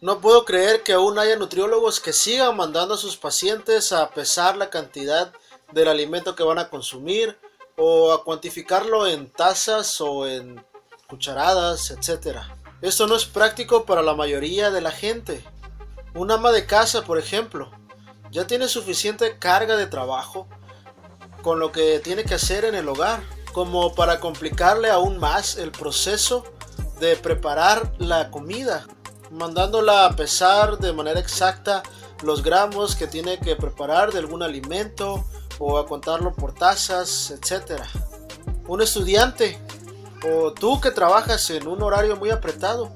No puedo creer que aún haya nutriólogos que sigan mandando a sus pacientes a pesar la cantidad del alimento que van a consumir o a cuantificarlo en tazas o en cucharadas, etc. Esto no es práctico para la mayoría de la gente. Un ama de casa, por ejemplo, ya tiene suficiente carga de trabajo con lo que tiene que hacer en el hogar, como para complicarle aún más el proceso de preparar la comida, mandándola a pesar de manera exacta los gramos que tiene que preparar de algún alimento o a contarlo por tazas, etc. Un estudiante o tú que trabajas en un horario muy apretado,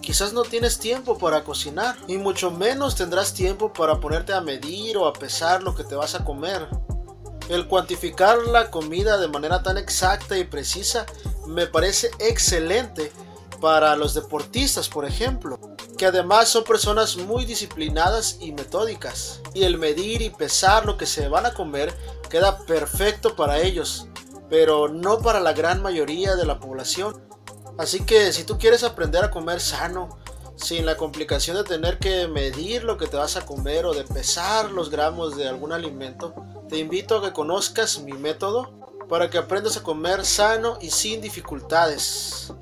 quizás no tienes tiempo para cocinar y mucho menos tendrás tiempo para ponerte a medir o a pesar lo que te vas a comer. El cuantificar la comida de manera tan exacta y precisa me parece excelente para los deportistas, por ejemplo, que además son personas muy disciplinadas y metódicas. Y el medir y pesar lo que se van a comer queda perfecto para ellos, pero no para la gran mayoría de la población. Así que si tú quieres aprender a comer sano, sin la complicación de tener que medir lo que te vas a comer o de pesar los gramos de algún alimento, te invito a que conozcas mi método para que aprendas a comer sano y sin dificultades.